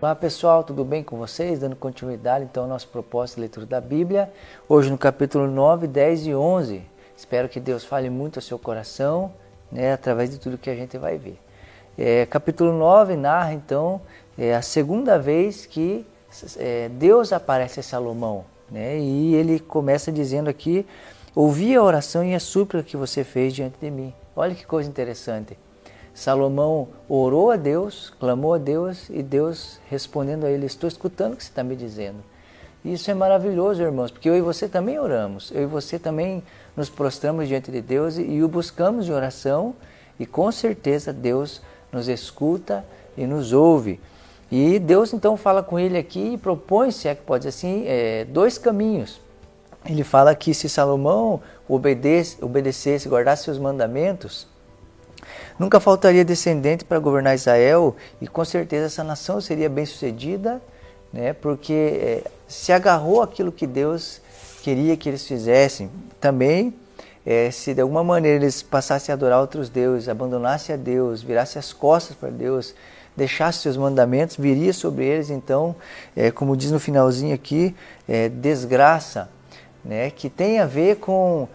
Olá pessoal, tudo bem com vocês? Dando continuidade então ao nosso propósito de leitura da Bíblia, hoje no capítulo 9, 10 e 11. Espero que Deus fale muito ao seu coração, né, através de tudo que a gente vai ver. É, capítulo 9 narra então é, a segunda vez que é, Deus aparece a Salomão, né, e ele começa dizendo aqui: Ouvi a oração e a súplica que você fez diante de mim. Olha que coisa interessante. Salomão orou a Deus, clamou a Deus e Deus respondendo a ele: Estou escutando o que você está me dizendo. Isso é maravilhoso, irmãos, porque eu e você também oramos, eu e você também nos prostramos diante de Deus e, o buscamos de oração, e com certeza Deus nos escuta e nos ouve. E Deus então fala com ele aqui e propõe, se é que pode assim, é, dois caminhos. Ele fala que se Salomão obedece, obedecesse, guardasse seus mandamentos, Nunca faltaria descendente para governar Israel e com certeza essa nação seria bem sucedida, né, porque é, se agarrou aquilo que Deus queria que eles fizessem. Também, é, se de alguma maneira eles passassem a adorar outros deuses, abandonassem a Deus, virassem as costas para Deus, deixassem seus mandamentos, viria sobre eles, então, é, como diz no finalzinho aqui, é, desgraça, né, que tem a ver com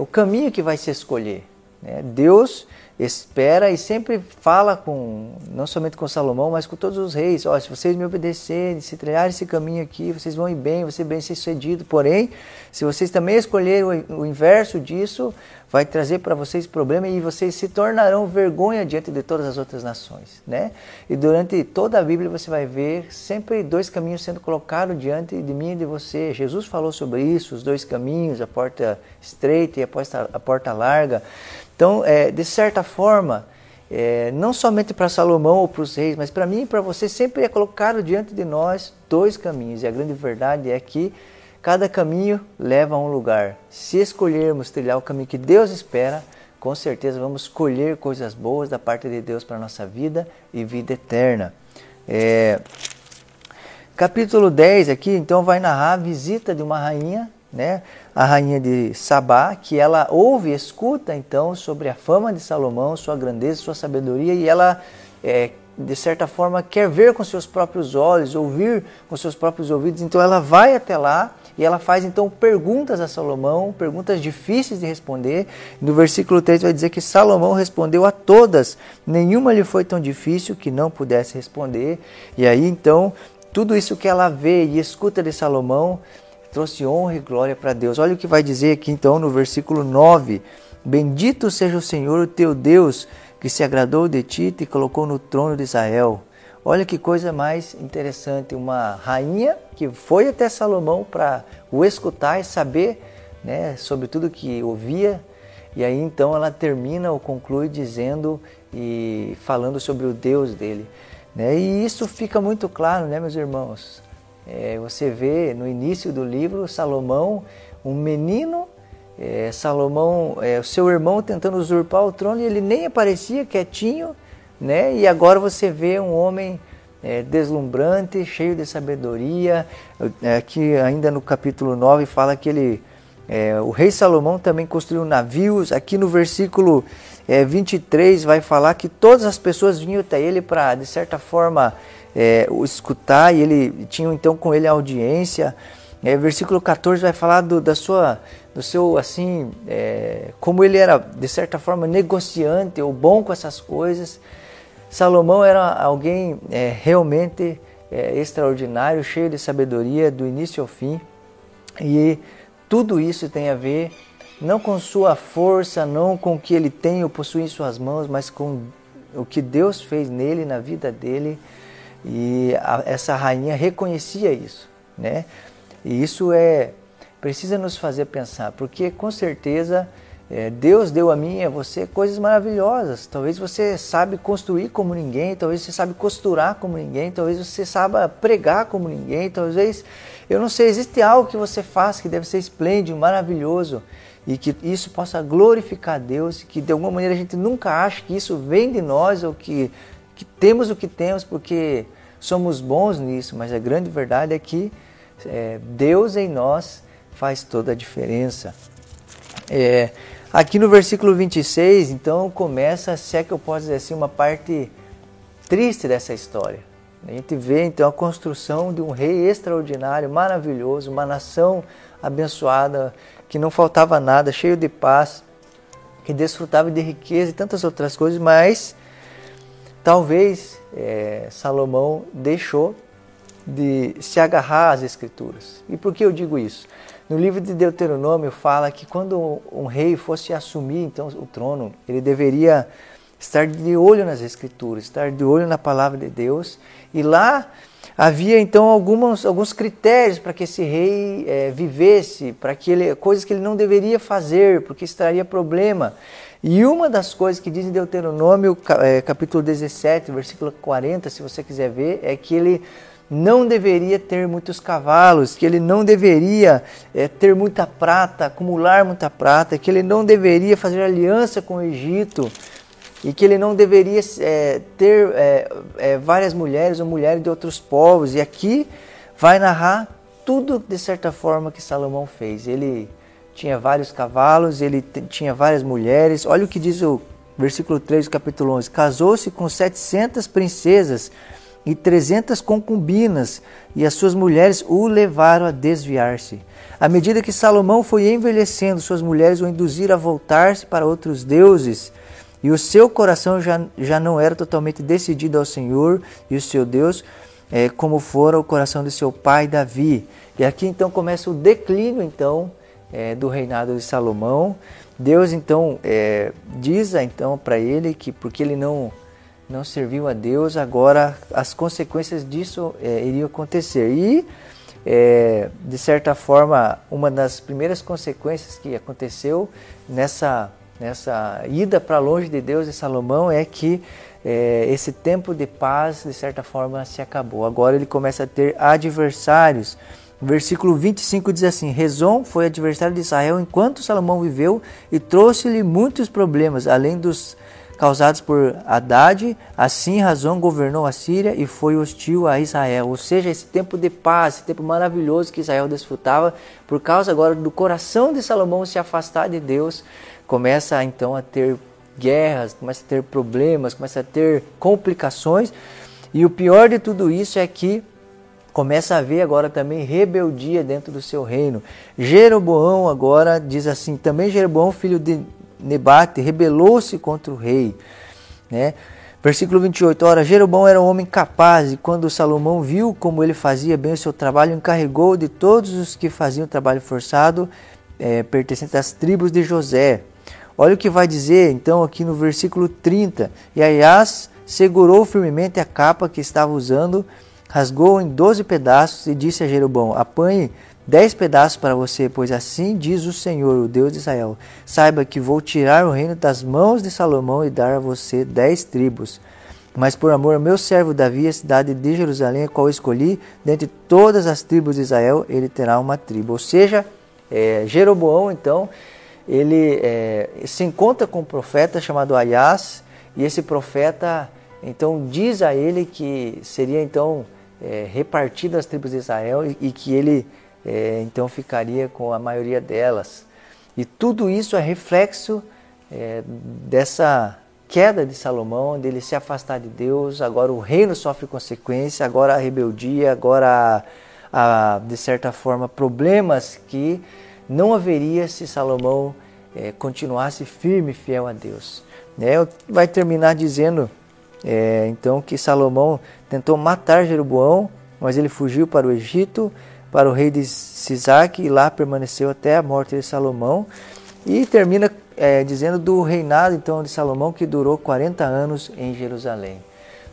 o caminho que vai se escolher. Né? Deus espera e sempre fala com, não somente com Salomão, mas com todos os reis. Ó, se vocês me obedecerem, se trilharem esse caminho aqui, vocês vão ir bem, vão ser bem sucedido. Porém, se vocês também escolherem o inverso disso, vai trazer para vocês problema e vocês se tornarão vergonha diante de todas as outras nações, né? E durante toda a Bíblia você vai ver sempre dois caminhos sendo colocados diante de mim e de você. Jesus falou sobre isso, os dois caminhos, a porta estreita e a porta, a porta larga. Então, é, de certa forma, é, não somente para Salomão ou para os reis, mas para mim e para você, sempre é colocado diante de nós dois caminhos. E a grande verdade é que cada caminho leva a um lugar. Se escolhermos trilhar o caminho que Deus espera, com certeza vamos colher coisas boas da parte de Deus para a nossa vida e vida eterna. É, capítulo 10 aqui, então, vai narrar a visita de uma rainha né, a rainha de Sabá, que ela ouve, escuta então sobre a fama de Salomão, sua grandeza, sua sabedoria, e ela, é, de certa forma, quer ver com seus próprios olhos, ouvir com seus próprios ouvidos, então ela vai até lá e ela faz então perguntas a Salomão, perguntas difíceis de responder. No versículo 3 vai dizer que Salomão respondeu a todas, nenhuma lhe foi tão difícil que não pudesse responder. E aí então, tudo isso que ela vê e escuta de Salomão trouxe honra e glória para Deus. Olha o que vai dizer aqui então no versículo 9: Bendito seja o Senhor, o teu Deus, que se agradou de ti e colocou no trono de Israel. Olha que coisa mais interessante, uma rainha que foi até Salomão para o escutar e saber né, sobre tudo que ouvia. E aí então ela termina ou conclui dizendo e falando sobre o Deus dele. Né? E isso fica muito claro, né, meus irmãos? É, você vê no início do livro Salomão, um menino, é, Salomão, é, seu irmão tentando usurpar o trono e ele nem aparecia quietinho, né? E agora você vê um homem é, deslumbrante, cheio de sabedoria. Aqui ainda no capítulo 9 fala que ele, é, o rei Salomão também construiu navios. Aqui no versículo é, 23 vai falar que todas as pessoas vinham até ele para, de certa forma, é, o escutar e ele tinha então com ele a audiência. É, versículo 14 vai falar do, da sua, do seu assim, é, como ele era de certa forma negociante ou bom com essas coisas. Salomão era alguém é, realmente é, extraordinário, cheio de sabedoria do início ao fim. E tudo isso tem a ver não com sua força, não com o que ele tem ou possui em suas mãos, mas com o que Deus fez nele, na vida dele. E a, essa rainha reconhecia isso, né? E isso é precisa nos fazer pensar, porque com certeza é, Deus deu a mim e a você coisas maravilhosas. Talvez você sabe construir como ninguém, talvez você sabe costurar como ninguém, talvez você saiba pregar como ninguém, talvez eu não sei, existe algo que você faz que deve ser esplêndido, maravilhoso e que isso possa glorificar Deus, que de alguma maneira a gente nunca ache que isso vem de nós ou que, que temos o que temos porque somos bons nisso, mas a grande verdade é que é, Deus em nós faz toda a diferença. É, aqui no versículo 26, então começa, se é que eu posso dizer assim, uma parte triste dessa história. A gente vê então a construção de um rei extraordinário, maravilhoso, uma nação abençoada, que não faltava nada, cheio de paz, que desfrutava de riqueza e tantas outras coisas, mas talvez é, Salomão deixou de se agarrar às escrituras. E por que eu digo isso? No livro de Deuteronômio fala que quando um rei fosse assumir então o trono, ele deveria estar de olho nas escrituras, estar de olho na palavra de Deus. E lá havia então alguns, alguns critérios para que esse rei é, vivesse, para que ele coisas que ele não deveria fazer, porque isso traria problema. E uma das coisas que diz em Deuteronômio, é, capítulo 17, versículo 40, se você quiser ver, é que ele não deveria ter muitos cavalos, que ele não deveria é, ter muita prata, acumular muita prata, que ele não deveria fazer aliança com o Egito e que ele não deveria é, ter é, é, várias mulheres ou mulheres de outros povos. E aqui vai narrar tudo de certa forma que Salomão fez. Ele tinha vários cavalos, ele tinha várias mulheres. Olha o que diz o versículo 3 do capítulo 11: Casou-se com 700 princesas e trezentas concubinas, e as suas mulheres o levaram a desviar-se. À medida que Salomão foi envelhecendo, suas mulheres o induziram a voltar-se para outros deuses, e o seu coração já, já não era totalmente decidido ao Senhor e o seu Deus, é, como fora o coração de seu pai Davi. E aqui então começa o declínio então é, do reinado de Salomão. Deus então é, diz então para ele que porque ele não não serviu a Deus, agora as consequências disso é, iriam acontecer. E, é, de certa forma, uma das primeiras consequências que aconteceu nessa, nessa ida para longe de Deus de Salomão é que é, esse tempo de paz, de certa forma, se acabou. Agora ele começa a ter adversários. Versículo 25 diz assim: Rezon foi adversário de Israel enquanto Salomão viveu e trouxe-lhe muitos problemas, além dos causados por Haddad, assim Razão governou a Síria e foi hostil a Israel. Ou seja, esse tempo de paz, esse tempo maravilhoso que Israel desfrutava, por causa agora do coração de Salomão se afastar de Deus, começa então a ter guerras, começa a ter problemas, começa a ter complicações. E o pior de tudo isso é que começa a haver agora também rebeldia dentro do seu reino. Jeroboão agora diz assim, também Jeroboão, filho de Nebate rebelou-se contra o rei. Né? Versículo 28, ora, Jeroboão era um homem capaz, e quando Salomão viu como ele fazia bem o seu trabalho, encarregou de todos os que faziam trabalho forçado, é, pertencentes às tribos de José. Olha o que vai dizer então aqui no versículo 30. E Aias segurou firmemente a capa que estava usando, rasgou em doze pedaços e disse a Jeroboão: Apanhe dez pedaços para você, pois assim diz o Senhor, o Deus de Israel: Saiba que vou tirar o reino das mãos de Salomão e dar a você dez tribos. Mas por amor ao meu servo Davi, a cidade de Jerusalém, a qual escolhi, dentre todas as tribos de Israel, ele terá uma tribo. Ou seja, é, Jeroboão, então, ele é, se encontra com um profeta chamado Aias, e esse profeta, então, diz a ele que seria, então, é, repartido as tribos de Israel e, e que ele é, então ficaria com a maioria delas. E tudo isso é reflexo é, dessa queda de Salomão, dele se afastar de Deus. Agora o reino sofre consequência, agora a rebeldia, agora a, a de certa forma problemas que não haveria se Salomão é, continuasse firme e fiel a Deus. Né? Vai terminar dizendo é, então que Salomão tentou matar Jeroboão, mas ele fugiu para o Egito para o rei de Sisac e lá permaneceu até a morte de Salomão. E termina é, dizendo do reinado então de Salomão que durou 40 anos em Jerusalém.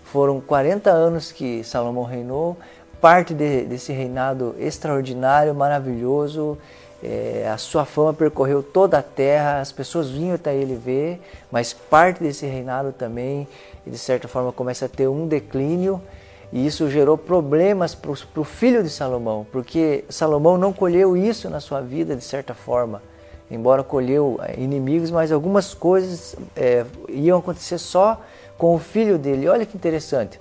Foram 40 anos que Salomão reinou, parte de, desse reinado extraordinário, maravilhoso. É, a sua fama percorreu toda a terra, as pessoas vinham até ele ver, mas parte desse reinado também, de certa forma, começa a ter um declínio e isso gerou problemas para o filho de Salomão, porque Salomão não colheu isso na sua vida de certa forma. Embora colheu eh, inimigos, mas algumas coisas é, iam acontecer só com o filho dele. Olha que interessante.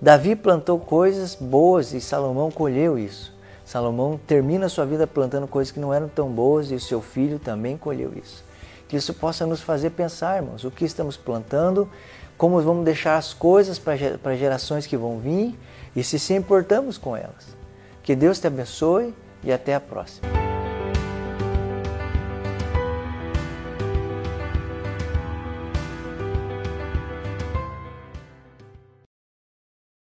Davi plantou coisas boas e Salomão colheu isso. Salomão termina a sua vida plantando coisas que não eram tão boas e o seu filho também colheu isso. Que isso possa nos fazer pensar, irmãos, o que estamos plantando, como vamos deixar as coisas para gerações que vão vir e se se importamos com elas. Que Deus te abençoe e até a próxima.